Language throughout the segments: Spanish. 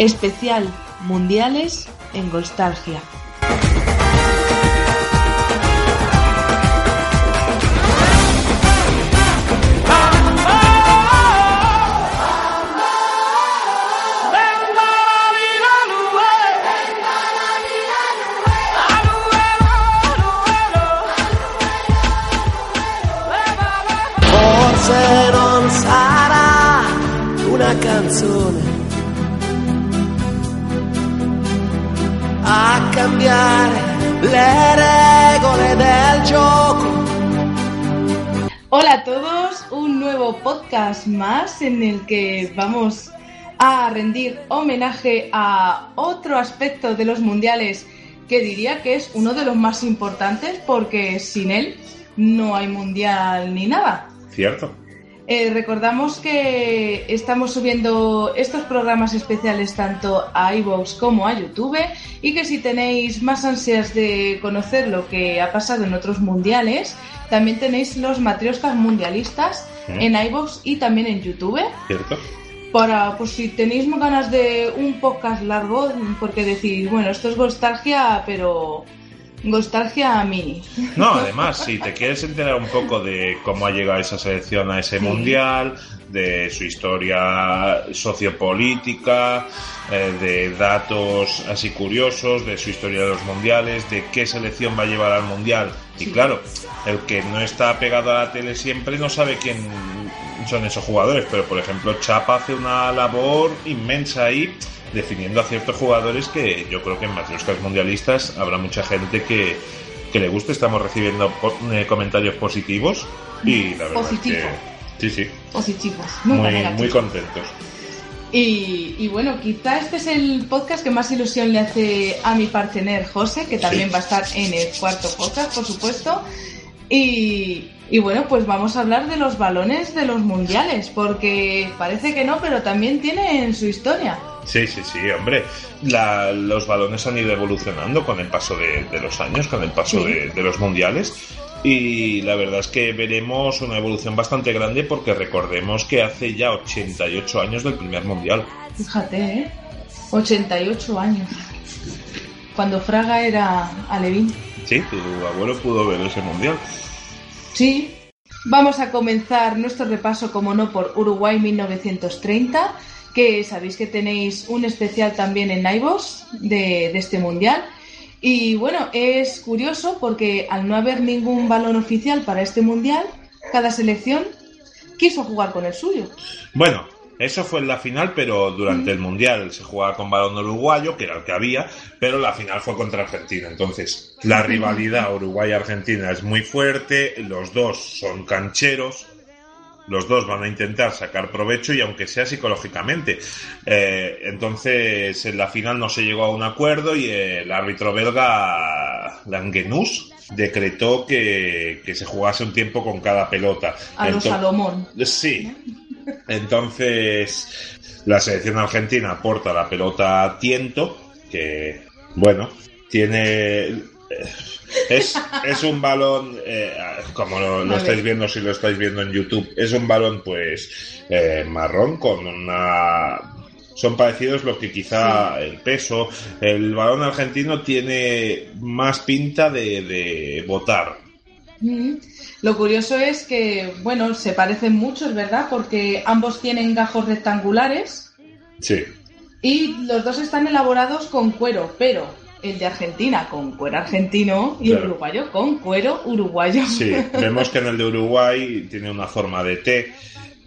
Especial Mundiales en Nostalgia. Forse non sarà una canzone a cambiare le regole del gioco. Hola a todos, un nuevo podcast más en el que vamos a rendir homenaje a otro aspecto de los mundiales que diría que es uno de los más importantes porque sin él no hay mundial ni nada. Cierto. Eh, recordamos que estamos subiendo estos programas especiales tanto a iVoox como a YouTube y que si tenéis más ansias de conocer lo que ha pasado en otros mundiales, también tenéis los matrioscas mundialistas en iVoox y también en YouTube. Cierto. Para, pues si tenéis ganas de un podcast largo, porque decís, bueno, esto es nostalgia, pero nostalgia mini. No, además, si te quieres enterar un poco de cómo ha llegado esa selección a ese mundial, de su historia sociopolítica, eh, de datos así curiosos, de su historia de los mundiales, de qué selección va a llevar al mundial. Y claro, el que no está pegado a la tele siempre no sabe quién son esos jugadores, pero por ejemplo Chapa hace una labor inmensa ahí definiendo a ciertos jugadores que yo creo que en matrioscas mundialistas habrá mucha gente que, que le guste. Estamos recibiendo eh, comentarios positivos y la verdad Positivo. es que sí, sí, Positivos, muy, negativos. muy contentos. Y, y bueno, quizá este es el podcast que más ilusión le hace a mi partener José, que también Sí. va a estar en el cuarto podcast, por supuesto. Y, y bueno, pues vamos a hablar de los balones de los mundiales, porque parece que no, pero también tienen su historia. Sí, sí, sí, hombre. La- los balones han ido evolucionando con el paso de, de los años, con el paso Sí. de, de los mundiales. Y la verdad es que veremos una evolución bastante grande porque recordemos que hace ya 88 años del primer mundial. Fíjate, ¿eh? 88 años. Cuando Fraga era alevín. Sí, tu abuelo pudo ver ese mundial. Sí. Vamos a comenzar nuestro repaso, como no, por Uruguay 1930, que sabéis que tenéis un especial también en Naivos de, de este mundial. Y bueno, es curioso porque al no haber ningún balón oficial para este mundial, cada selección quiso jugar con el suyo. Bueno, eso fue en la final, pero durante el Mundial se jugaba con balón uruguayo, que era el que había, pero la final fue contra Argentina. Entonces, la rivalidad Uruguay-Argentina es muy fuerte, los dos son cancheros, los dos van a intentar sacar provecho y aunque sea psicológicamente. Eh, entonces, en la final no se llegó a un acuerdo y el árbitro belga, Langenus, decretó que, que se jugase un tiempo con cada pelota. A los Salomón. Sí. Entonces, la selección argentina aporta la pelota a Tiento, que, bueno, tiene. Es, es un balón, eh, como lo, estáis viendo, si lo estáis viendo en YouTube, es un balón, pues, eh, marrón con una. Son parecidos lo que quizá el peso. El balón argentino tiene más pinta de, de botar. Mm. Lo curioso es que, bueno, se parecen mucho, es verdad, porque ambos tienen gajos rectangulares Sí. y los dos están elaborados con cuero, pero el de Argentina con cuero argentino y el Claro. uruguayo con cuero uruguayo. Sí, vemos que en el de Uruguay tiene una forma de T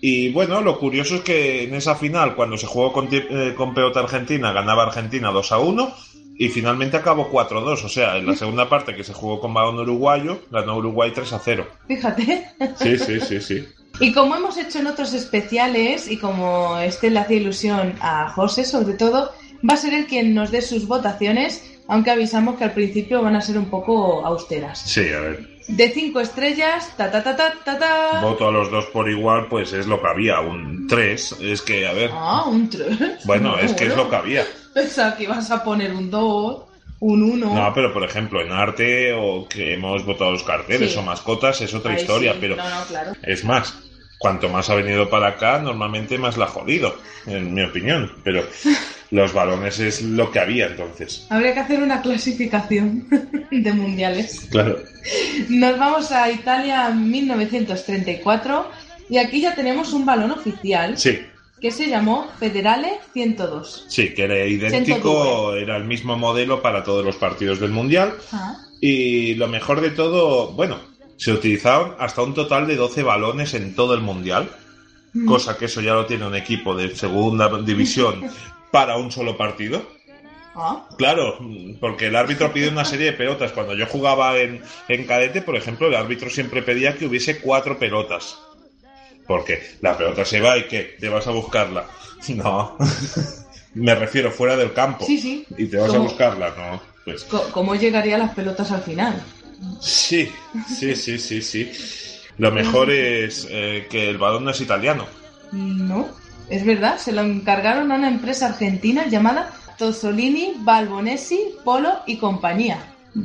Y bueno, lo curioso es que en esa final, cuando se jugó con, eh, con pelota argentina, ganaba Argentina 2 a 1 y finalmente acabó 4-2. O sea, en la segunda parte que se jugó con balón uruguayo, ganó Uruguay 3 a 0. Fíjate. Sí, sí, sí, sí. Y como hemos hecho en otros especiales y como este le hacía ilusión a José sobre todo, va a ser él quien nos dé sus votaciones, aunque avisamos que al principio van a ser un poco austeras. Sí, a ver. De cinco estrellas, ta ta ta ta ta ta. Voto a los dos por igual, pues es lo que había. Un 3. Es que, a ver. Ah, un 3. Bueno, es que es lo que había. Pensaba que ibas a poner un 2, un 1. No, pero por ejemplo, en arte o que hemos votado los carteles Sí. o mascotas es otra historia, pero No, no, claro. es más. Cuanto más ha venido para acá, normalmente más la ha jodido, en mi opinión. Pero los balones es lo que había entonces. Habría que hacer una clasificación de mundiales. Claro. Nos vamos a Italia 1934 y aquí ya tenemos un balón oficial Sí, que se llamó Federale 102. sí, que era idéntico, era el mismo modelo para todos los partidos del Mundial. Ah, Y lo mejor de todo, bueno, se utilizaron hasta un total de 12 balones en todo el Mundial, Mm. cosa que eso ya lo tiene un equipo de segunda división para un solo partido. ah, Claro, porque el árbitro pide una serie de pelotas. Cuando yo jugaba en, en cadete, por ejemplo, el árbitro siempre pedía que hubiese cuatro pelotas. Porque la pelota se va y ¿qué? ¿Te vas a buscarla? No. Me refiero fuera del campo. Sí, sí. ¿Y te vas a buscarla? No. Pues ¿Cómo llegaría las pelotas al final? Sí, sí, sí, sí, sí. Lo mejor es eh, que el balón no es italiano. No, es verdad, se lo encargaron a una empresa argentina llamada Tosolini, Balbonesi, Polo y compañía.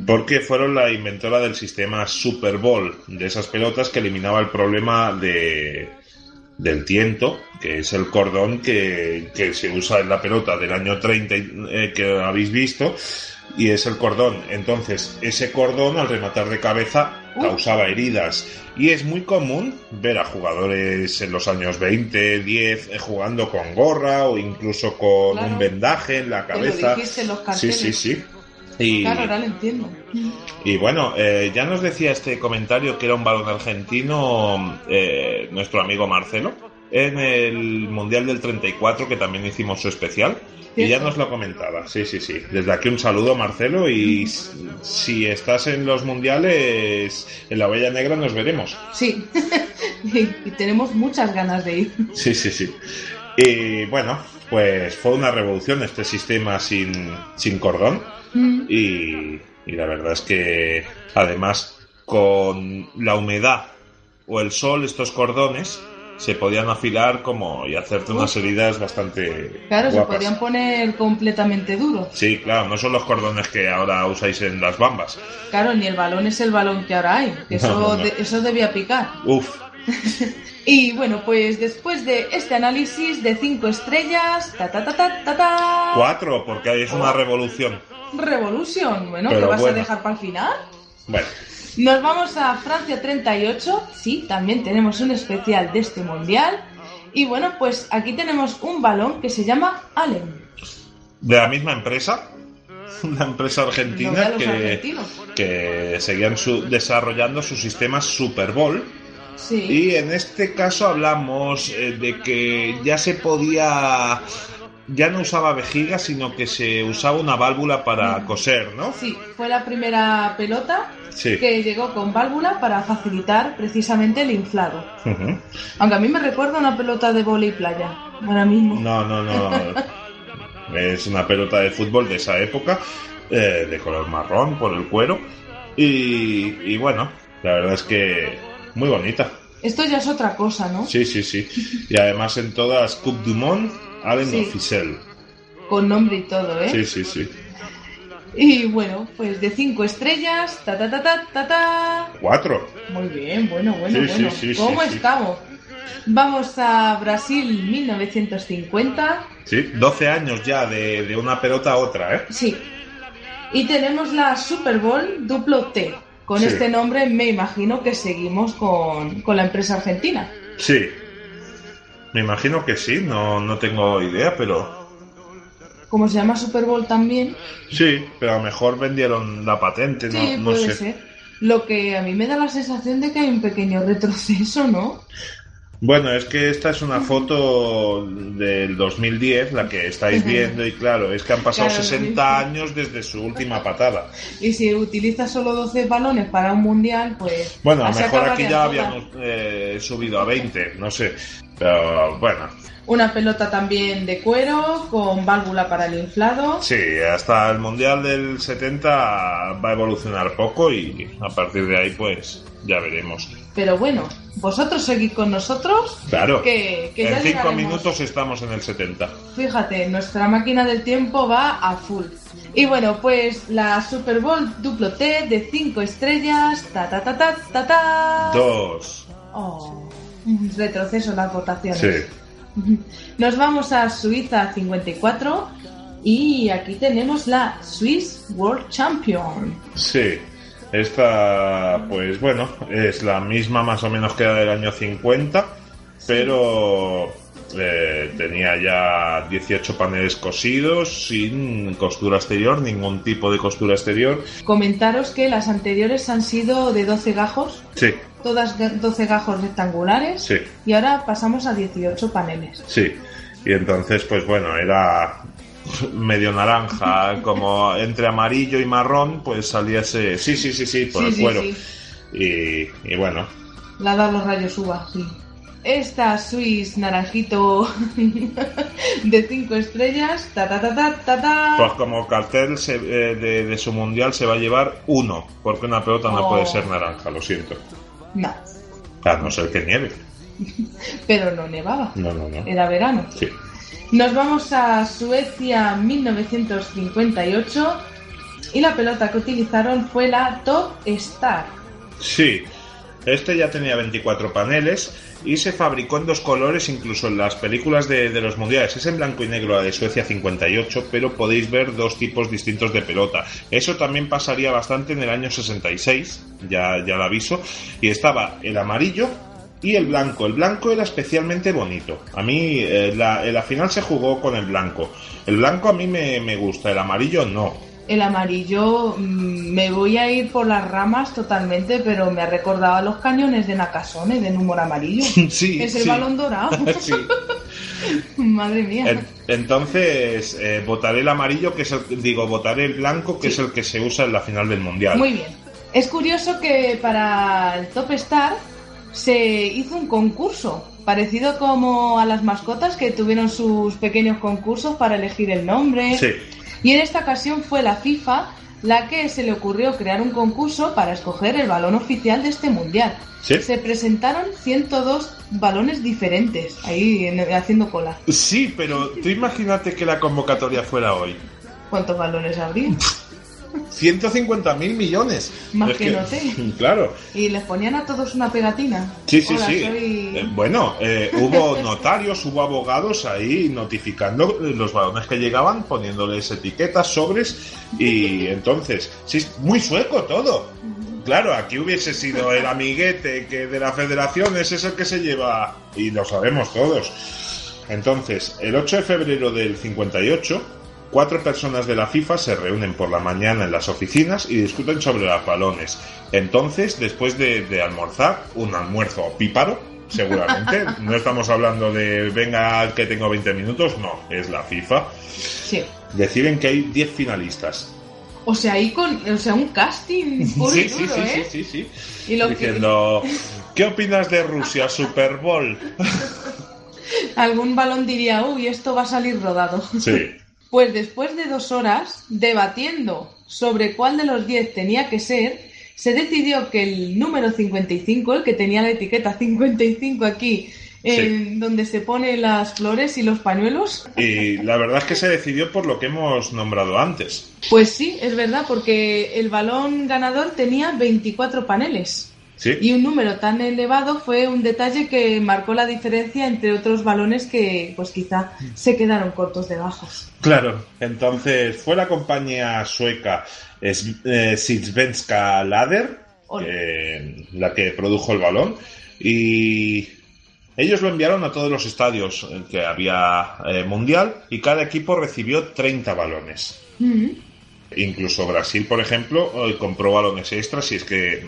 Porque fueron la inventora del sistema Super Bowl, de esas pelotas que eliminaba el problema de, del tiento, que es el cordón que, que se usa en la pelota del año 30 eh, que habéis visto, y es el cordón. Entonces, ese cordón al rematar de cabeza causaba heridas. Y es muy común ver a jugadores en los años 20, 10, eh, jugando con gorra o incluso con Claro. un vendaje en la lo cabeza. dijiste en los Sí, sí, sí. Y, Claro, ahora lo entiendo. y bueno, eh, ya nos decía este comentario que era un balón argentino eh, nuestro amigo Marcelo en el Mundial del 34 que también hicimos su especial y ya nos lo comentaba. Sí, sí, sí. Desde aquí un saludo Marcelo y si estás en los mundiales en la Bella Negra nos veremos. Sí, y, y tenemos muchas ganas de ir. Sí, sí, sí. Y bueno, pues fue una revolución este sistema sin, sin cordón. Mm, Y, y la verdad es que además con la humedad o el sol estos cordones se podían afilar como y hacerte unas heridas bastante Claro, se podían poner completamente duros. Sí, claro, no son los cordones que ahora usáis en las bambas. Claro, ni el balón es el balón que ahora hay. que Eso, No, no, no. de- eso debía picar. Uf, Y bueno, pues después de este análisis de cinco estrellas, ta ta ta ta ta ta. cuatro, porque es una revolución. Revolution, bueno, ¿qué vas bueno. a dejar para el final? Bueno, Nos vamos a Francia 38, sí, también tenemos un especial de este mundial. Y bueno, pues aquí tenemos un balón que se llama Allen. de la misma empresa, una empresa argentina que, seguían su- desarrollando su sistema Super Bowl. Sí. Y en este caso hablamos eh, de que ya se podía, ya no usaba vejiga, sino que se usaba una válvula para coser, ¿no? Sí, fue la primera pelota Sí. que llegó con válvula para facilitar precisamente el inflado. Aunque a mí me recuerda una pelota de vóley playa, ahora mismo. No, no, no. es una pelota de fútbol de esa época, eh, de color marrón por el cuero. Y, y bueno, la verdad es que muy bonita. Esto ya es otra cosa, ¿no? Sí, sí, sí. Y además en todas Coupe du Monde, Allen Sí. Con nombre y todo, ¿eh? Sí, sí, sí. Y bueno, pues de cinco estrellas, ta ta ta ta ta ta. Cuatro. Muy bien, bueno, bueno, Sí, bueno. sí, sí, ¿Cómo estamos? Vamos a Brasil 1950. Sí, 12 años ya de, de una pelota a otra, ¿eh? Sí. Y tenemos la Super Bowl duplo T. Con este nombre me imagino que seguimos con, con la empresa argentina. Sí. Me imagino que sí, no, no tengo idea, pero... Como se llama Super Bowl también, Sí, pero a lo mejor vendieron la patente, no, sí, no puede sé. ser. Lo que a mí me da la sensación de que hay un pequeño retroceso, ¿no? Bueno, es que esta es una foto del 2010, la que estáis viendo, y claro, es que han pasado Claro, 60 años desde su última patada. Y si utilizas solo 12 balones para un mundial, pues. Bueno, a lo mejor aquí ya todas. habíamos eh, subido a 20, no sé. Pero bueno, Una pelota también de cuero, con válvula para el inflado. sí, hasta el Mundial del 70 va a evolucionar poco y a partir de ahí pues ya veremos. Pero bueno, vosotros seguid con nosotros. Claro, Que- que ya en 5 llegaremos. minutos estamos en el 70. Fíjate, nuestra máquina del tiempo va a full. Y bueno, pues la Super Bowl duplo T de 5 estrellas. Ta ta ta ta ta ta. Dos. Oh, retroceso en las votaciones. Sí. Nos vamos a Suiza 54 y aquí tenemos la Swiss World Champion. Sí, esta, pues bueno, es la misma más o menos que la del año 50, pero eh, tenía ya 18 paneles cosidos, sin costura exterior, ningún tipo de costura exterior. Comentaros que las anteriores han sido de 12 gajos, Sí, todas de 12 gajos rectangulares, Sí. y ahora pasamos a 18 paneles. sí. Y entonces, pues bueno, era medio naranja, como entre amarillo y marrón, pues salía ese... Sí, sí, sí, sí, por Sí, el sí, cuero. sí. Y, y bueno, La da los rayos uva, sí. Esta Swiss naranjito de 5 estrellas, ta ta ta ta ta ta. Pues como cartel se- eh, de, de su mundial se va a llevar uno, porque una pelota no Oh. puede ser naranja, lo siento. No, A no ser que nieve. pero no nevaba, No, no, no. era verano. Sí. Nos vamos a Suecia 1958 y la pelota que utilizaron fue la Top Star. Sí. Este ya tenía 24 paneles y se fabricó en dos colores incluso en las películas de, los mundiales. Es en blanco y negro la de Suecia 58, pero podéis ver dos tipos distintos de pelota. Eso también pasaría bastante en el año 66, ya, ya lo aviso. Y estaba el amarillo y el blanco. El blanco era especialmente bonito. A mí eh, la, la final se jugó con el blanco. El blanco a mí me, me gusta, el amarillo no. El amarillo, mm, me voy a ir por las ramas totalmente, pero me ha recordado a los cañones de Nakasone, de número amarillo. Sí, es el sí. balón dorado. Sí. Madre mía. En- entonces, eh, votaré el amarillo, que es el, digo, votaré el blanco, que es el que se usa en la final del mundial. Muy bien. Es curioso que para el Top Star se hizo un concurso, parecido como a las mascotas que tuvieron sus pequeños concursos para elegir el nombre. Sí, Y en esta ocasión fue la FIFA la que se le ocurrió crear un concurso para escoger el balón oficial de este mundial. Sí. Se presentaron 102 balones diferentes, ahí en- haciendo cola. sí, pero tú imagínate que la convocatoria fuera hoy. ¿Cuántos balones habría? 150 mil millones. Más Es que no sé. Claro. Y les ponían a todos una pegatina. Sí, sí, Hola, sí. soy- Eh, bueno, eh, hubo notarios, hubo abogados ahí notificando los balones que llegaban, poniéndoles etiquetas, sobres, y entonces, sí, muy sueco todo. Claro, aquí hubiese sido el amiguete que de la federación es el que se lleva, y lo sabemos todos. Entonces, el 8 de febrero del 58, cuatro personas de la FIFA se reúnen por la mañana en las oficinas y discuten sobre los balones. Entonces, después de, de almorzar, un almuerzo píparo, seguramente, no estamos hablando de venga que tengo 20 minutos, no, es la FIFA, Sí. deciden que hay 10 finalistas. O sea, ahí con. O sea, un casting puro Sí, sí, duro, sí, ¿eh? sí, sí, sí. Y lo que- Diciendo, ¿qué opinas de Rusia, Super Bowl? Algún balón diría, uy, esto va a salir rodado. Sí. Pues después de dos horas debatiendo sobre cuál de los 10 tenía que ser, se decidió que el número 55, el que tenía la etiqueta 55 aquí, en donde se ponen las flores y los pañuelos, Y la verdad es que se decidió por lo que hemos nombrado antes. pues sí, es verdad, porque el balón ganador tenía 24 paneles. Sí. Y un número tan elevado fue un detalle que marcó la diferencia entre otros balones que, pues quizá, se quedaron cortos de bajos. Claro. Entonces fue la compañía sueca eh, Svenska Lader eh, la que produjo el balón y ellos lo enviaron a todos los estadios en que había eh, mundial y cada equipo recibió 30 balones. Mm. Incluso Brasil, por ejemplo, eh, compró balones extras y es que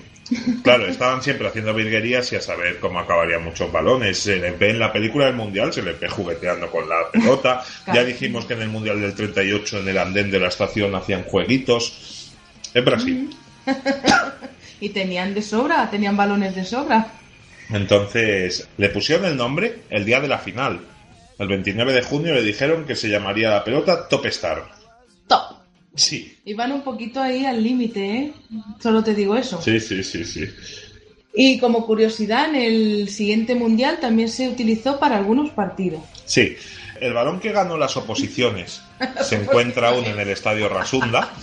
Claro, estaban siempre haciendo virguerías y a saber cómo acabarían muchos balones. Se les ve en la película del Mundial, se les ve jugueteando con la pelota. Ya dijimos que en el Mundial del 38 en el andén de la estación hacían jueguitos. Es Brasil. Y tenían de sobra, tenían balones de sobra. Entonces le pusieron el nombre el día de la final. El 29 de junio le dijeron que se llamaría la pelota Top Star. Top. Sí, Y van un poquito ahí al límite, ¿eh? Solo te digo eso. sí, sí, sí, sí. Y como curiosidad, en el siguiente mundial también se utilizó para algunos partidos. Sí, el balón que ganó las oposiciones se encuentra aún en el estadio Rasunda,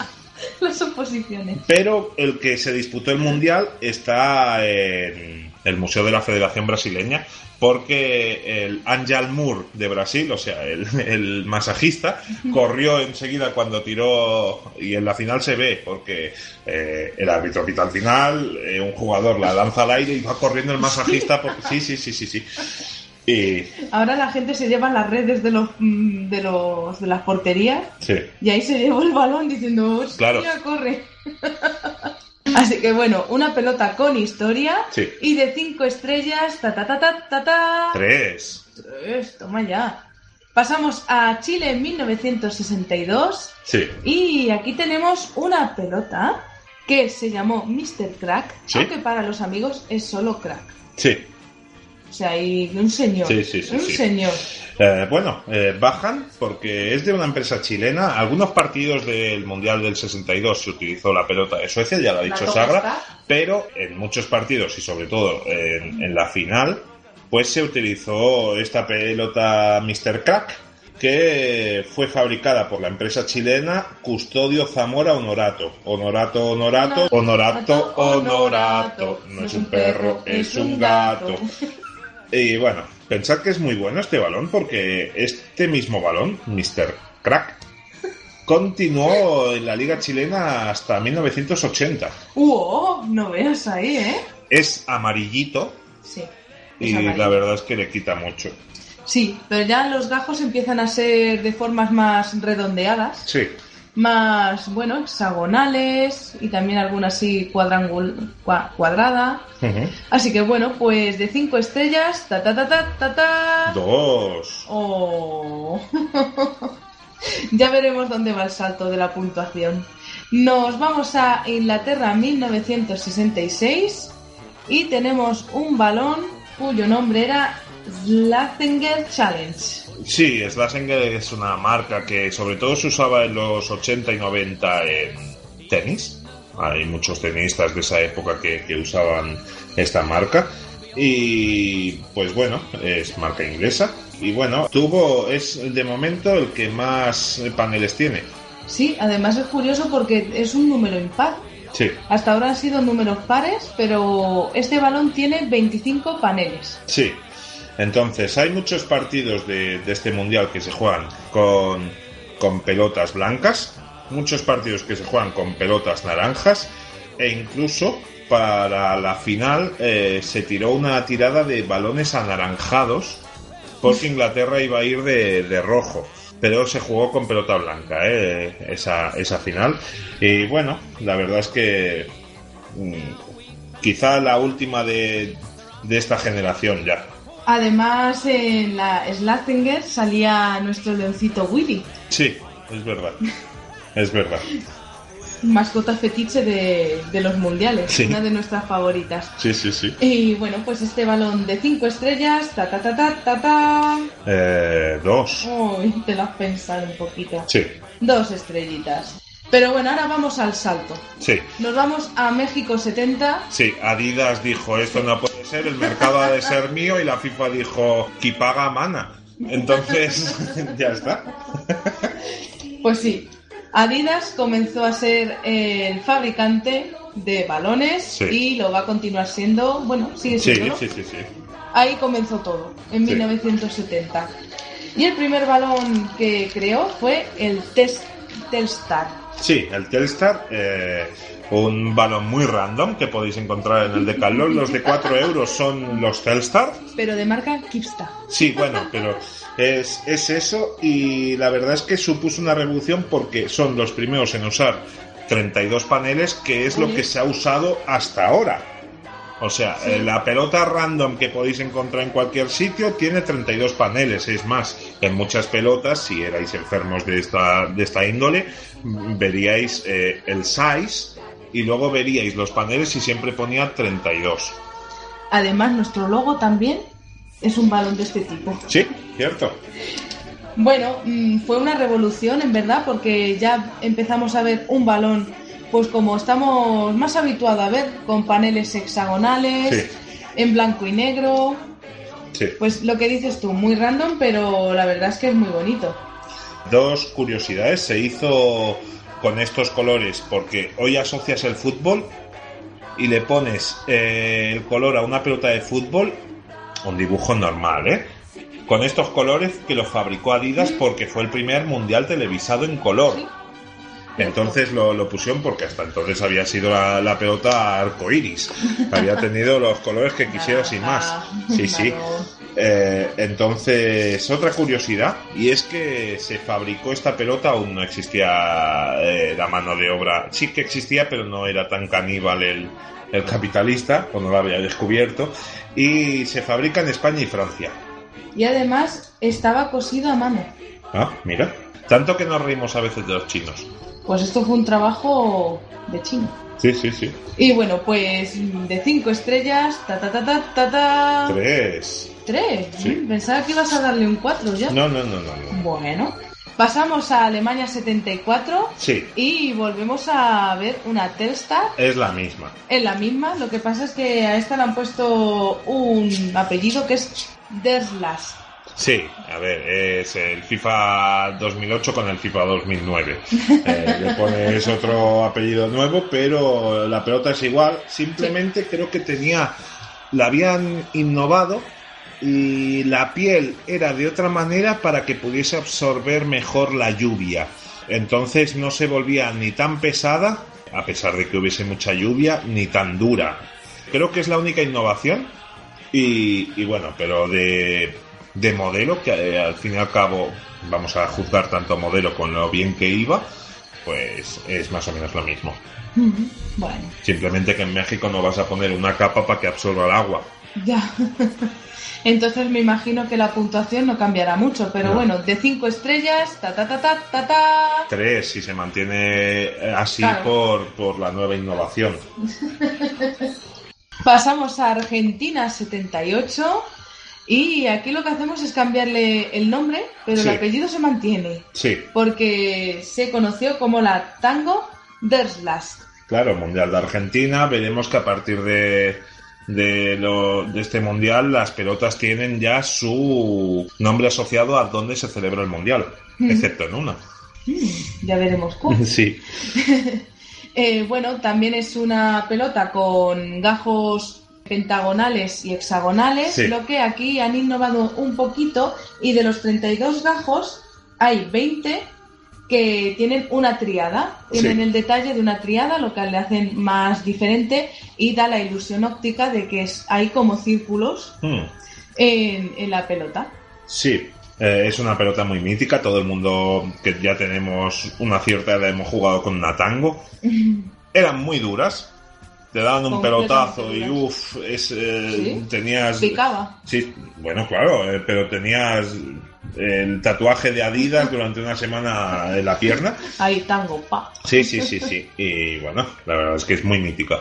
Las oposiciones. pero el que se disputó el mundial está en el Museo de la Federación Brasileña, porque el Angel Moore de Brasil, o sea, el, el masajista, corrió enseguida cuando tiró, y en la final se ve, porque eh, el árbitro pita al final, eh, un jugador la lanza al aire y va corriendo el masajista, porque, sí, sí, sí, sí, sí. Y, Ahora la gente se lleva las redes de los mm, de los de las porterías sí. y ahí se llevó el balón diciendo, hostia, Claro. corre. Así que bueno, una pelota con historia Sí. y de cinco estrellas, ta ta ta ta ta ta. Tres. Tres, toma ya. Pasamos a Chile en 1962 Sí. y aquí tenemos una pelota que se llamó Mr. Crack, Sí. aunque para los amigos es solo crack. Sí. O sea, hay un señor. Sí, sí, sí, un sí. señor. Eh, bueno, eh, bajan porque es de una empresa chilena. Algunos partidos del Mundial del 62 se utilizó la pelota de Suecia, ya lo ha dicho Sagra, pero en muchos partidos y sobre todo en, en la final, pues se utilizó esta pelota Mr. Crack que fue fabricada por la empresa chilena Custodio Zamora Honorato. Honorato, Honorato, Honorato, Honorato. No es un perro, es un gato. Y bueno, pensad que es muy bueno este balón porque este mismo balón, Mr. Crack, continuó en la liga chilena hasta 1980. ¡Uh! No veas ahí, ¿eh? Es amarillito Sí. y es amarillo. la verdad es que le quita mucho. Sí, pero ya los gajos empiezan a ser de formas más redondeadas, Sí, más, bueno, hexagonales y también algunas así cuadrangul cua- cuadrada. Así que bueno, pues de cinco estrellas, ta ta ta ta ta ta. dos. Oh. ya veremos dónde va el salto de la puntuación. Nos vamos a Inglaterra 1966 y tenemos un balón cuyo nombre era Slattenger Challenge. Sí, Slasinger es una marca que sobre todo se usaba en los 80 y 90 en tenis. Hay muchos tenistas de esa época que, que usaban esta marca. Y pues bueno, es marca inglesa. Y bueno, tuvo, es de momento el que más paneles tiene. Sí, además es curioso porque es un número impar. Sí, Hasta ahora han sido números pares, pero este balón tiene 25 paneles. sí. Entonces, hay muchos partidos de, de este mundial que se juegan con, con pelotas blancas, muchos partidos que se juegan con pelotas naranjas, e incluso para la final eh, se tiró una tirada de balones anaranjados, porque Inglaterra iba a ir de, de rojo. Pero se jugó con pelota blanca, eh, esa, esa final. Y bueno, la verdad es que mm, quizá la última de, de esta generación ya. Además, en la Slattenger salía nuestro leoncito Willy, Sí, es verdad. Es verdad. mascota fetiche de, de los mundiales, Sí. una de nuestras favoritas. Sí, sí, sí. Y bueno, pues este balón de 5 estrellas, ta ta ta ta ta ta. Eh, dos. Uy, te lo has pensado un poquito. Sí, Dos estrellitas. Pero bueno, ahora vamos al salto. sí. Nos vamos a México 70. Sí, Adidas dijo esto no puede ser, el mercado ha de ser mío y la FIFA dijo que paga mana. Entonces, ya está. Pues sí, Adidas comenzó a ser el fabricante de balones Sí. y lo va a continuar siendo, bueno, sigue Sí, siendo, ¿no? sí, sí, sí. Ahí comenzó todo, en Sí. 1970. Y el primer balón que creó fue el Test Telstar. Sí, el Telstar, eh, un balón muy random que podéis encontrar en el Decathlon. Los de 4 euros son los Telstar. pero de marca Kipsta. Sí, bueno, pero es, es eso y la verdad es que supuso una revolución porque son los primeros en usar 32 paneles, que es lo que se ha usado hasta ahora. O sea, Sí. eh, la pelota random que podéis encontrar en cualquier sitio tiene 32 paneles. Es más, en muchas pelotas, si erais enfermos de esta, de esta índole, veríais eh, el size y luego veríais los paneles y siempre ponía 32. Además, nuestro logo también es un balón de este tipo. Sí, cierto. Bueno, mm, fue una revolución en verdad porque ya empezamos a ver un balón, pues como estamos más habituados a ver, con paneles hexagonales, Sí. en blanco y negro. Sí. Pues lo que dices tú, muy random, pero la verdad es que es muy bonito. Dos curiosidades. Se hizo con estos colores porque hoy asocias el fútbol y le pones eh, el color a una pelota de fútbol, un dibujo normal, ¿eh? Con estos colores que lo fabricó Adidas porque fue el primer mundial televisado en color. Sí. Entonces lo, lo pusieron porque hasta entonces había sido la, la pelota arcoiris. Había tenido los colores que quisieras y más. Sí, sí. Claro. Eh, entonces, otra curiosidad, y es que se fabricó esta pelota, aún no existía eh, la mano de obra, sí que existía, pero no era tan caníbal el, el capitalista, o no lo había descubierto, y se fabrica en España y Francia. Y además estaba cosido a mano. Ah, mira. Tanto que nos reímos a veces de los chinos. Pues esto fue un trabajo de chino. Sí, sí, sí. Y bueno, pues de cinco estrellas, ta ta ta ta ta ta. Tres. Tres. Sí. Mm, Pensaba que ibas a darle un cuatro ya. No, no, no, no. no. Bueno, pasamos a Alemania 74 Sí, y volvemos a ver una Telstar es la misma. en la misma. Lo que pasa es que a esta le han puesto un apellido que es Derslas. Sí, a ver, es el FIFA 2008 con el FIFA 2009. Eh, le pones otro apellido nuevo, pero la pelota es igual. Simplemente creo que tenía, la habían innovado y la piel era de otra manera para que pudiese absorber mejor la lluvia. Entonces no se volvía ni tan pesada, a pesar de que hubiese mucha lluvia, ni tan dura. Creo que es la única innovación. Y, y bueno, pero de, de modelo, que eh, al fin y al cabo vamos a juzgar tanto modelo con lo bien que iba, pues es más o menos lo mismo. Bueno, Simplemente que en México no vas a poner una capa para que absorba el agua. ya. Entonces me imagino que la puntuación no cambiará mucho, pero No. bueno, de cinco estrellas, ta ta ta ta ta ta. Tres, si se mantiene eh, así Claro. por, por la nueva innovación. Pasamos a Argentina 78 y aquí lo que hacemos es cambiarle el nombre, pero Sí. el apellido se mantiene, Sí, porque se conoció como la Tango Derslas. claro, Mundial de Argentina. Veremos que a partir de, de, lo- de este Mundial las pelotas tienen ya su nombre asociado a dónde se celebra el Mundial, excepto en una. Ya veremos cómo. Sí, Eh, bueno, también es una pelota con gajos pentagonales y hexagonales, Sí. lo que aquí han innovado un poquito y de los 32 gajos hay 20 que tienen una triada, tienen Sí. el detalle de una triada, lo que le hacen más diferente y da la ilusión óptica de que es, hay como círculos Hmm. en, en la pelota. Sí, eh, es una pelota muy mítica. Todo el mundo que ya tenemos una cierta edad hemos jugado con una tango. Eran muy duras. Te daban un pelotazo y uff, es, eh, Sí. tenías... Picaba. Sí, bueno, claro, eh, pero tenías el tatuaje de Adidas durante una semana en la pierna. Ahí tango, pa. Sí, sí, sí, sí. Y bueno, la verdad es que es muy mítica.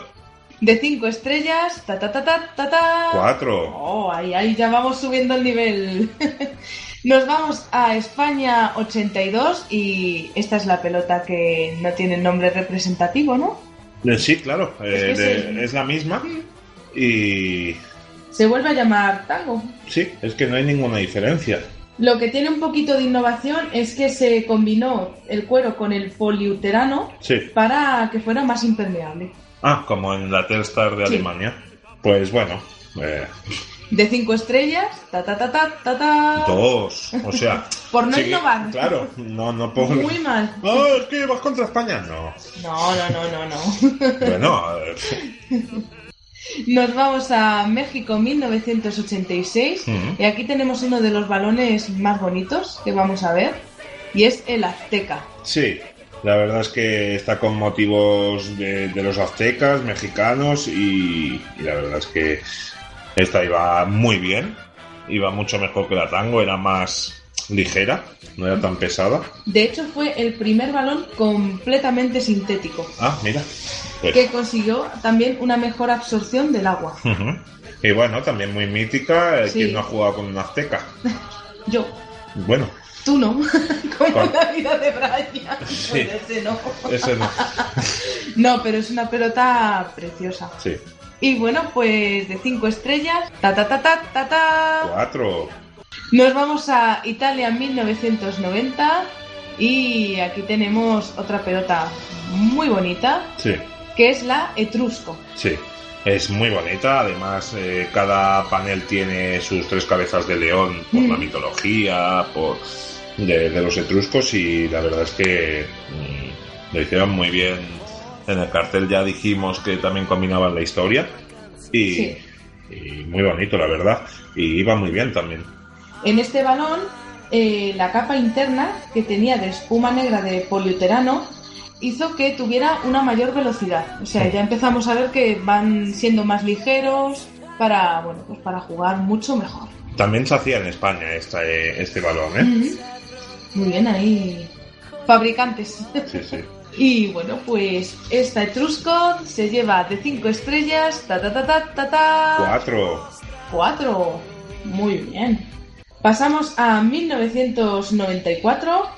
De 5 estrellas, ta ta ta ta ta ta. Cuatro. Oh, ahí, ahí ya vamos subiendo el nivel. Nos vamos a España 82 y esta es la pelota que no tiene nombre representativo, ¿no? Eh, Sí, claro, eh, Es que de- sí. es la misma. Y Se vuelve a llamar tango. sí, es que no hay ninguna diferencia. Lo que tiene un poquito de innovación es que se combinó el cuero con el poliuterano Sí. para que fuera más impermeable. Ah, como en la Telstar de. Alemania. Pues bueno, eh, De 5 estrellas, ta ta ta ta ta ta. dos. O sea, Por no sí innovar. Claro, no, no por. Muy mal. Ah, es que vas contra España. No. No, no, no, no, no. Bueno, Nos vamos a México 1986 Ujú. y aquí tenemos uno de los balones más bonitos que vamos a ver y es el Azteca. sí. La verdad es que está con motivos de, de los aztecas, mexicanos y, y la verdad es que esta iba muy bien. Iba mucho mejor que la tango, era más ligera, no era tan pesada. De hecho, fue el primer balón completamente sintético, Ah, mira. Pues, que consiguió también una mejor absorción del agua. Y bueno, también muy mítica, eh, Sí. quien no ha jugado con una azteca. Yo, Bueno, tú no, como Con- la vida de Brian. Sí. Pues ese no. ese no. No, pero es una pelota preciosa. Sí. Y bueno, pues de cinco estrellas, ta ta ta ta ta ta. Cuatro. Nos vamos a Italia 1990 y aquí tenemos otra pelota muy bonita, Sí. que es la Etrusco. Sí, es muy bonita. Además, eh, cada panel tiene sus tres cabezas de león por Mm. la mitología, por de, de los etruscos y la verdad es que mm, lo hicieron muy bien. En el cartel ya dijimos que también combinaban la historia y, Sí. y muy bonito, la verdad. Y iba muy bien también. En este balón, eh, la capa interna, que tenía de espuma negra de poliuterano, hizo que tuviera una mayor velocidad. O sea, ya empezamos a ver que van siendo más ligeros para, bueno, pues para jugar mucho mejor. También se hacía en España esta, eh, este balón, ¿eh? Muy bien ahí. Fabricantes. Sí, sí. Y bueno, pues esta Etrusco se lleva de 5 estrellas, ta ta ta ta ta ta. Cuatro. 4. Muy bien. Pasamos a 1994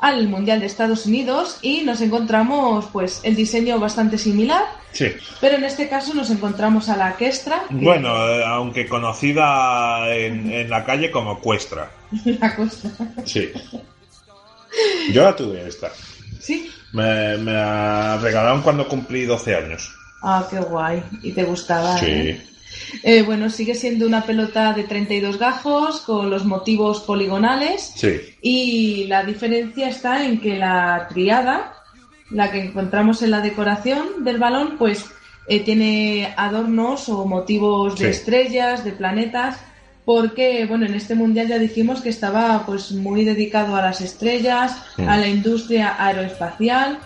al Mundial de Estados Unidos y nos encontramos pues el diseño bastante similar, Sí. pero en este caso nos encontramos a la Kestra. que- Bueno, eh, aunque conocida en, en la calle como Cuestra. la Costa. Sí. Yo la tuve esta. Sí. Me, me la regalaron cuando cumplí 12 años. Ah, qué guay. Y te gustaba. ¿eh? Sí. Eh, bueno, sigue siendo una pelota de 32 gajos con los motivos poligonales Sí. y la diferencia está en que la triada, la que encontramos en la decoración del balón, pues eh, tiene adornos o motivos de Sí. estrellas, de planetas, porque bueno, en este mundial ya dijimos que estaba pues muy dedicado a las estrellas, Mm. a la industria aeroespacial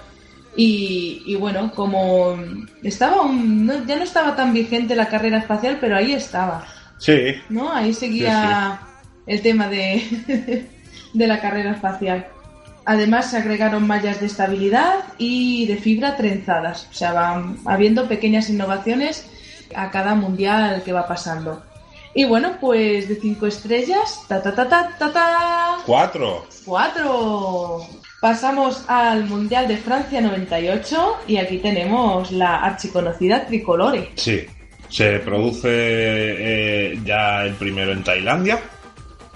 y, y, bueno, como estaba un- no- ya no estaba tan vigente la carrera espacial, pero ahí estaba, Sí. ¿no? Ahí seguía el tema de, de la carrera espacial. Además se agregaron mallas de estabilidad y de fibra trenzadas, o sea, van habiendo pequeñas innovaciones a cada mundial que va pasando. Y bueno, pues de cinco estrellas, ta ta ta ta ta ta. Cuatro. 4. Pasamos al Mundial de Francia 98 y aquí tenemos la archiconocida tricolore. Sí. Se produce eh, ya el primero en Tailandia,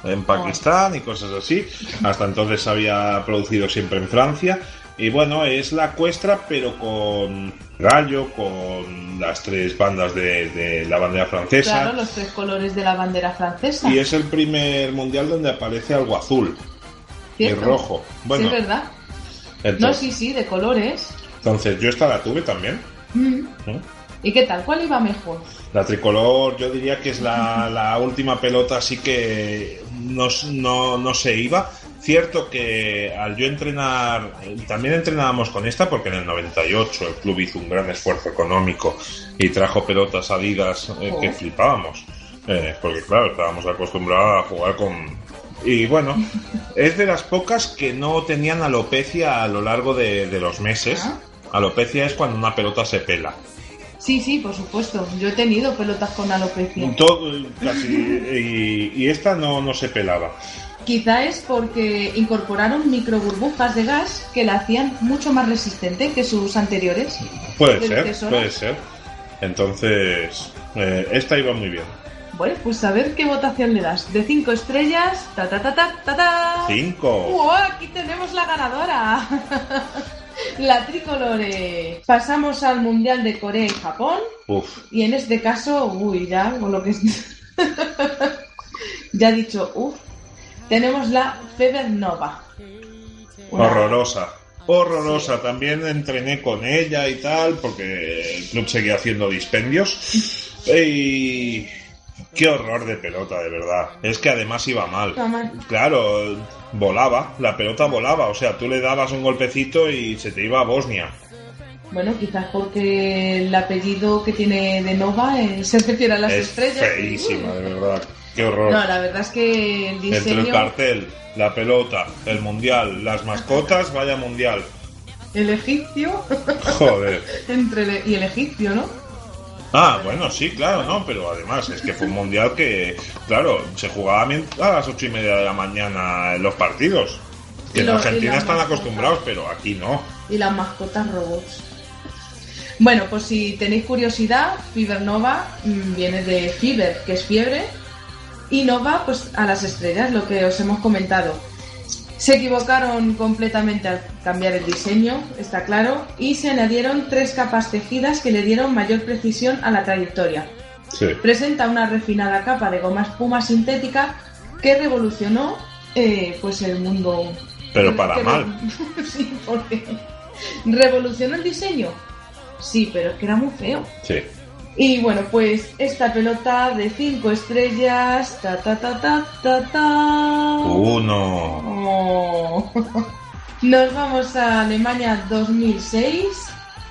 en Pakistán y cosas así. Hasta entonces se había producido siempre en Francia. Y bueno, es la cuestra, pero con gallo, con las tres bandas de, de la bandera francesa. Claro, los tres colores de la bandera francesa. Y es el primer mundial donde aparece algo azul y ¿Cierto? rojo. Bueno, sí, ¿verdad? No, sí, sí, de colores. entonces yo esta la tuve también. Mm. ¿Y qué tal? ¿Cuál iba mejor? La tricolor yo diría que es la, la última pelota así que no, no, no se iba. Cierto que al yo entrenar, también entrenábamos con esta porque en el 98 el club hizo un gran esfuerzo económico y trajo pelotas Adidas eh, que flipábamos. Eh, porque claro, estábamos acostumbrados a jugar con... Y bueno, es de las pocas que no tenían alopecia a lo largo de, de los meses. Ah. Alopecia es cuando una pelota se pela. Sí, sí, por supuesto. Yo he tenido pelotas con alopecia. Todo, casi, y, y esta no, no se pelaba. Quizá es porque incorporaron micro burbujas de gas que la hacían mucho más resistente que sus anteriores. Puede ¿De ser, puede ser. Entonces, eh, esta iba muy bien. Bueno, pues a ver qué votación le das. De 5 estrellas, ta ta ta ta ta ta. Cinco. ¡Wow! Aquí tenemos la ganadora. la tricolore. Pasamos al Mundial de Corea y Japón. Uf, Y en este caso, uy, ya, con lo que es- ya he dicho, uff, tenemos la Feber Nova. Una- horrorosa. Horrorosa. También entrené con ella y tal, porque el club seguía haciendo dispendios. Y, Qué horror de pelota, de verdad. Es que además iba mal. Mal. Claro, volaba, la pelota volaba. O sea, tú le dabas un golpecito y se te iba a Bosnia. Bueno, quizás porque el apellido que tiene de Nova eh, se refiere a las es estrellas. feísima, de verdad. Qué horror. No, la verdad es que el Entre el diseño, cartel, la pelota, el mundial, las mascotas, vaya mundial. el egipcio, Joder. entre el- y el egipcio, ¿no? Ah, bueno, sí, claro, no, pero además es que fue un mundial que, claro, se jugaba a las ocho y media de la mañana en los partidos. Que en Argentina están mascotas. acostumbrados, pero aquí no. Y las mascotas robots. Bueno, pues si tenéis curiosidad, Fever Nova mm, viene de Fever, que es fiebre, y Nova, pues a las estrellas, lo que os hemos comentado. Se equivocaron completamente al cambiar el diseño, está claro, y se añadieron tres capas tejidas que le dieron mayor precisión a la trayectoria. Sí. Presenta una refinada capa de goma espuma sintética que revolucionó eh, pues el mundo. Pero para Que- mal. sí, porque revolucionó el diseño. Sí, pero es que era muy feo. Sí. Y bueno, pues esta pelota de 5 estrellas. Ta ta ta ta ta ta. Uno. Oh. Nos vamos a Alemania 2006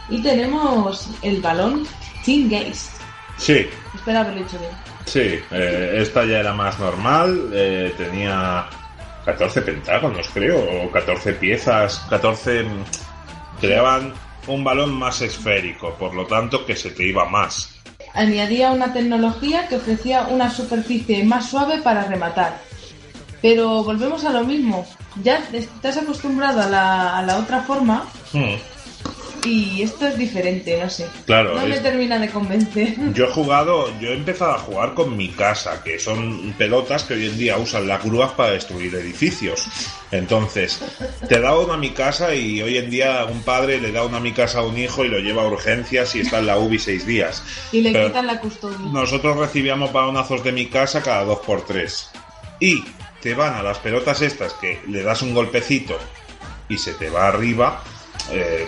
y tenemos el balón Team Geist. Sí, Espera haberlo dicho bien. sí. eh, esta ya era más normal. eh, tenía 14 pentágonos, creo, o 14 piezas. 14. mm, Creaban un balón más esférico, por lo tanto que se te iba más. Añadía una tecnología que ofrecía una superficie más suave para rematar. Pero volvemos a lo mismo. Ya estás acostumbrado a la, a la otra forma Hmm, y esto es diferente, no sé. Claro, no me termina de convencer. Yo he jugado, yo he empezado a jugar con mi casa, que son pelotas que hoy en día usan las grúas para destruir edificios. Entonces, te da una a mi casa y hoy en día un padre le da una a mi casa a un hijo y lo lleva a urgencias y está en la UBI seis días. Y le Pero quitan la custodia. Nosotros recibíamos balonazos de mi casa cada dos por tres. Y te van a las pelotas estas que le das un golpecito y se te va arriba. eh,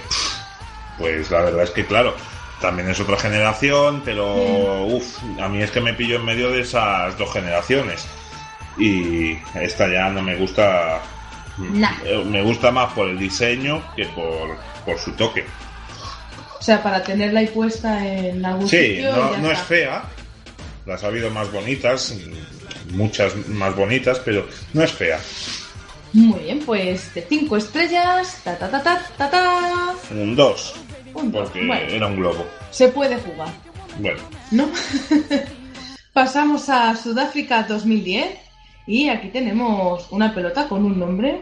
pues la verdad es que claro, también es otra generación, pero uff, a mí es que me pillo en medio de esas dos generaciones. Y esta ya no me gusta. Nah. eh, Me gusta más por el diseño que por, por su toque. O sea, para tenerla ahí puesta en algún Sí, sitio. y no, es fea. Las ha habido más bonitas, muchas más bonitas, pero no es fea. Muy bien, pues de 5 estrellas. Ta ta ta ta ta ta. Un 2, Dos. porque Bueno, era un globo. se puede jugar. Bueno, ¿no? Pasamos a Sudáfrica 2010 y aquí tenemos una pelota con un nombre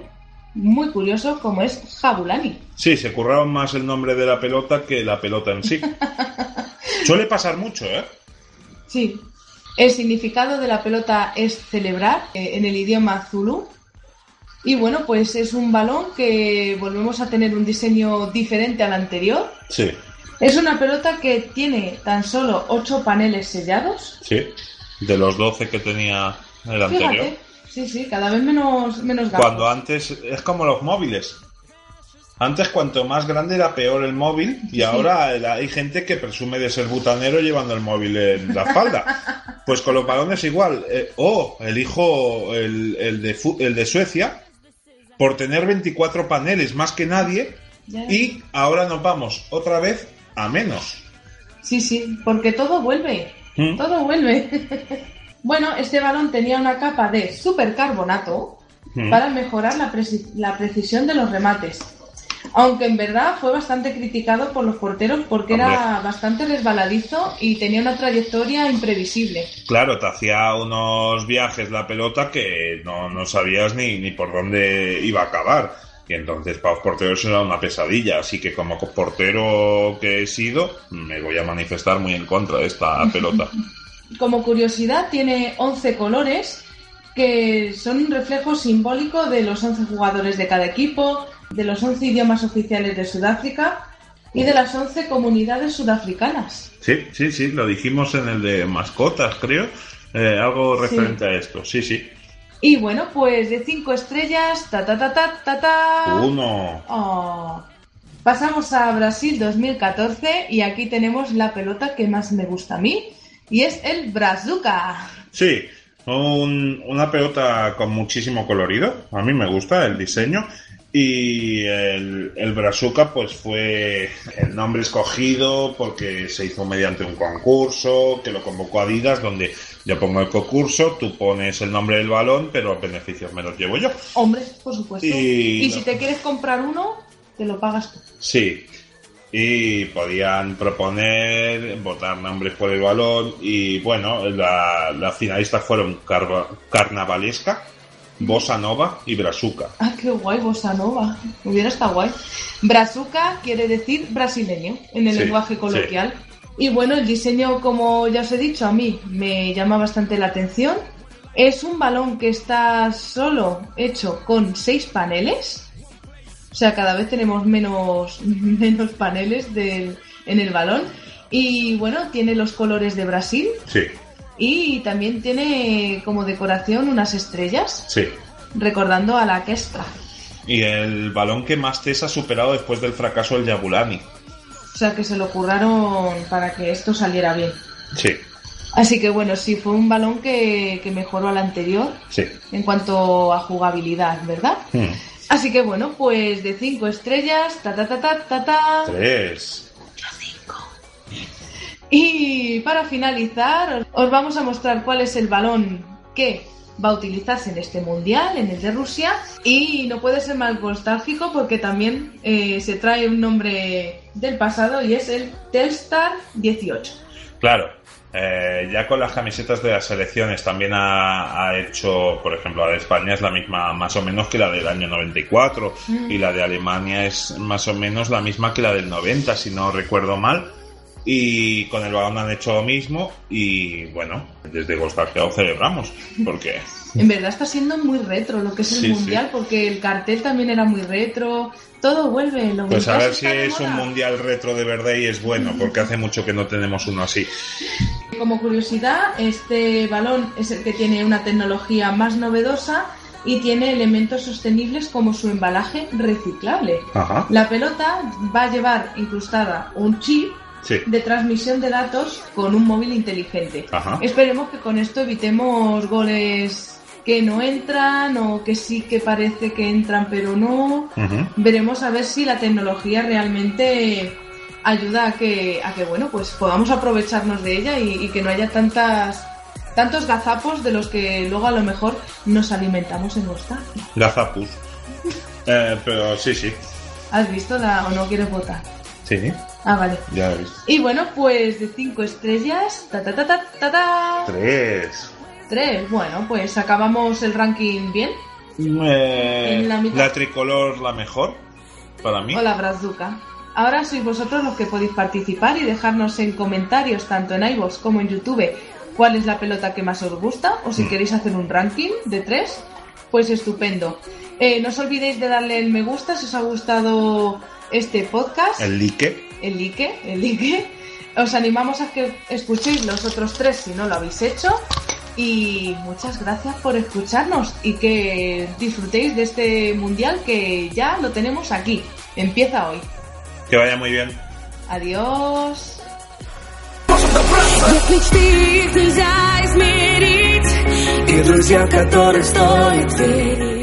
muy curioso como es Jabulani. sí, se curraron más el nombre de la pelota que la pelota en sí. Suele pasar mucho, ¿eh? Sí. El significado de la pelota es celebrar eh, en el idioma Zulu. Y bueno, pues es un balón que volvemos a tener un diseño diferente al anterior. Sí, Es una pelota que tiene tan solo 8 paneles sellados. sí. De los 12 que tenía el anterior. Sí, sí, cada vez menos, menos. Cuando antes es como los móviles. Antes cuanto más grande era peor el móvil y ahora el- hay gente que presume de ser butanero llevando el móvil en la espalda. Pues con los balones igual. Eh, oh, elijo el, el, de, el de Suecia por tener 24 paneles más que nadie Ya. y ahora nos vamos otra vez a menos. Sí, sí, porque todo vuelve. ¿Mm? Todo vuelve. bueno, este balón tenía una capa de supercarbonato ¿Mm? para mejorar la precisión de los remates. Aunque en verdad fue bastante criticado por los porteros porque era bastante resbaladizo y tenía una trayectoria imprevisible. Claro, te hacía unos viajes la pelota que no, no sabías ni, ni por dónde iba a acabar. Y entonces para los porteros era una pesadilla. Así que como portero que he sido, me voy a manifestar muy en contra de esta pelota. Como curiosidad, tiene 11 colores que son un reflejo simbólico de los 11 jugadores de cada equipo, de los 11 idiomas oficiales de Sudáfrica y de las 11 comunidades sudafricanas. Sí, sí, sí, lo dijimos en el de mascotas, creo. Eh, algo referente a esto. Sí, sí. Y bueno, pues de 5 estrellas, ta ta ta ta ta ta. Uno. Oh. Pasamos a Brasil 2014 y aquí tenemos la pelota que más me gusta a mí, Y es el Brazuca. Sí, un- una pelota con muchísimo colorido. A mí me gusta el diseño. Y el, el Brazuca, pues fue el nombre escogido porque se hizo mediante un concurso que lo convocó Adidas, donde yo pongo el concurso, tú pones el nombre del balón, pero los beneficios me los llevo yo. Hombre, por supuesto. Y- Y si te quieres comprar uno, te lo pagas tú. Sí. Y podían proponer votar nombres por el balón. Y bueno, la- las finalistas fueron Carnavalesca, Bossa Nova y Brazuca. Ah, qué guay, bossa nova. Hubiera estado guay. Brazuca quiere decir brasileño en el Sí, lenguaje coloquial. Y bueno, el diseño, como ya os he dicho, a mí me llama bastante la atención. Es un balón que está solo hecho con seis paneles. O sea, cada vez tenemos menos, menos paneles del- en el balón. Y bueno, tiene los colores de Brasil. Sí, Y también tiene como decoración unas estrellas, sí. recordando a la Kestra. Y el balón que más Tess ha superado después del fracaso del Yabulani. O sea que se lo curraron para que esto saliera bien. Sí, Así que bueno, sí, fue un balón que, que mejoró al anterior sí. en cuanto a jugabilidad, ¿verdad? Hmm. Así que bueno, pues de 5 estrellas, ta ta ta ta ta ta. Tres. Y para finalizar, os vamos a mostrar cuál es el balón que va a utilizarse en este mundial, en el de Rusia. Y no puede ser mal nostálgico porque también eh, se trae un nombre del pasado y es el Telstar 18. Claro, eh, ya con las camisetas de las selecciones también ha, ha hecho, por ejemplo, la de España es la misma más o menos que la del año 94 y la de Alemania es más o menos la misma que la del 90, si no recuerdo mal. Y con el balón han hecho lo mismo y bueno, desde Nostalgia lo celebramos, porque En verdad está siendo muy retro lo que es el Sí, sí. mundial porque el cartel también era muy retro. Todo vuelve. Lo pues a ver si es un moda. mundial retro de verdad y es bueno, porque hace mucho que no tenemos uno así. Como curiosidad, este balón es el que tiene una tecnología más novedosa y tiene elementos sostenibles como su embalaje reciclable. Ajá. La pelota va a llevar incrustada un chip Sí. de transmisión de datos con un móvil inteligente. Ajá. Esperemos que con esto evitemos goles que no entran o que sí que parece que entran pero no. Veremos a ver si la tecnología realmente ayuda a que, a que bueno, pues podamos aprovecharnos de ella y, y que no haya tantas tantos gazapos de los que luego a lo mejor nos alimentamos en nostalgia. Gazapus. Eh, pero sí, sí. ¿Has visto la o no quieres votar? Sí, Ah, vale. ya visto. Y bueno, pues de 5 estrellas, ta ta ta ta ta ta. Tres. 3. Bueno, pues acabamos el ranking bien. Eh, En la la tricolor la mejor para mí. Hola, Brazuca. Ahora sois vosotros los que podéis participar y dejarnos en comentarios, tanto en iVoox como en YouTube, cuál es la pelota que más os gusta, o si queréis hacer un ranking de tres, pues estupendo. Eh, no os olvidéis de darle el me gusta si os ha gustado este podcast, El like el like, el like. Os animamos a que escuchéis los otros tres si no lo habéis hecho. Y muchas gracias por escucharnos y que disfrutéis de este mundial que ya lo tenemos aquí. Empieza hoy. Que vaya muy bien. Adiós. Если ты нельзя измерить И друзья, которые стоит верить